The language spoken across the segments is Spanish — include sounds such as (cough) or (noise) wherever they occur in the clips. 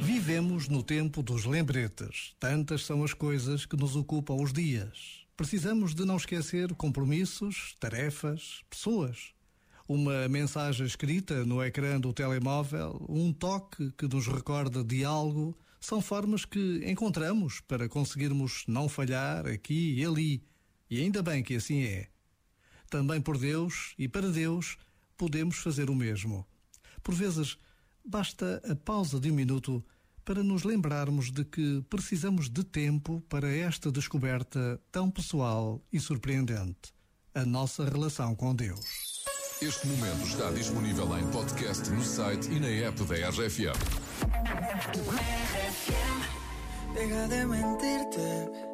Vivemos no tempo dos lembretes. Tantas são as coisas que nos ocupam os dias. Precisamos de não esquecer compromissos, tarefas, pessoas. Uma mensagem escrita no ecrã do telemóvel, um toque que nos recorda de algo, são formas que encontramos para conseguirmos não falhar aqui e ali. E ainda bem que assim é. Também por Deus e para Deus podemos fazer o mesmo. Por vezes, basta a pausa de um minuto para nos lembrarmos de que precisamos de tempo para esta descoberta tão pessoal e surpreendente a nossa relação com Deus. Este momento está disponível em podcast no site e na app da RFM. Deja de mentirte.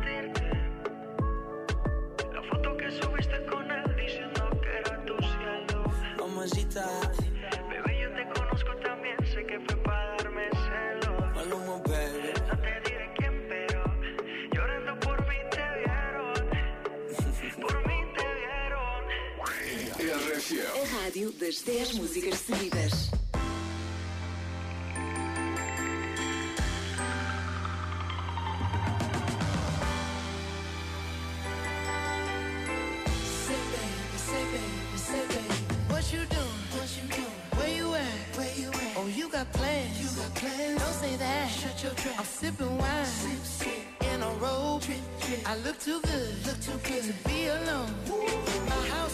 Subiste con él diciendo que era tu cielo. Mamacita. Bebé, yo te conozco también, sé que fue para darme celos. Maluma, baby. No te diré quién, pero llorando por mí te vieron. (laughs) Por mí te vieron. A rádio das 10 músicas seguidas. Plans. You got plans. Don't say that. Shut your trap. I'm sipping wine. Sip, sip. In a robe. Trip, trip. I look too good. Look too good to be alone. My house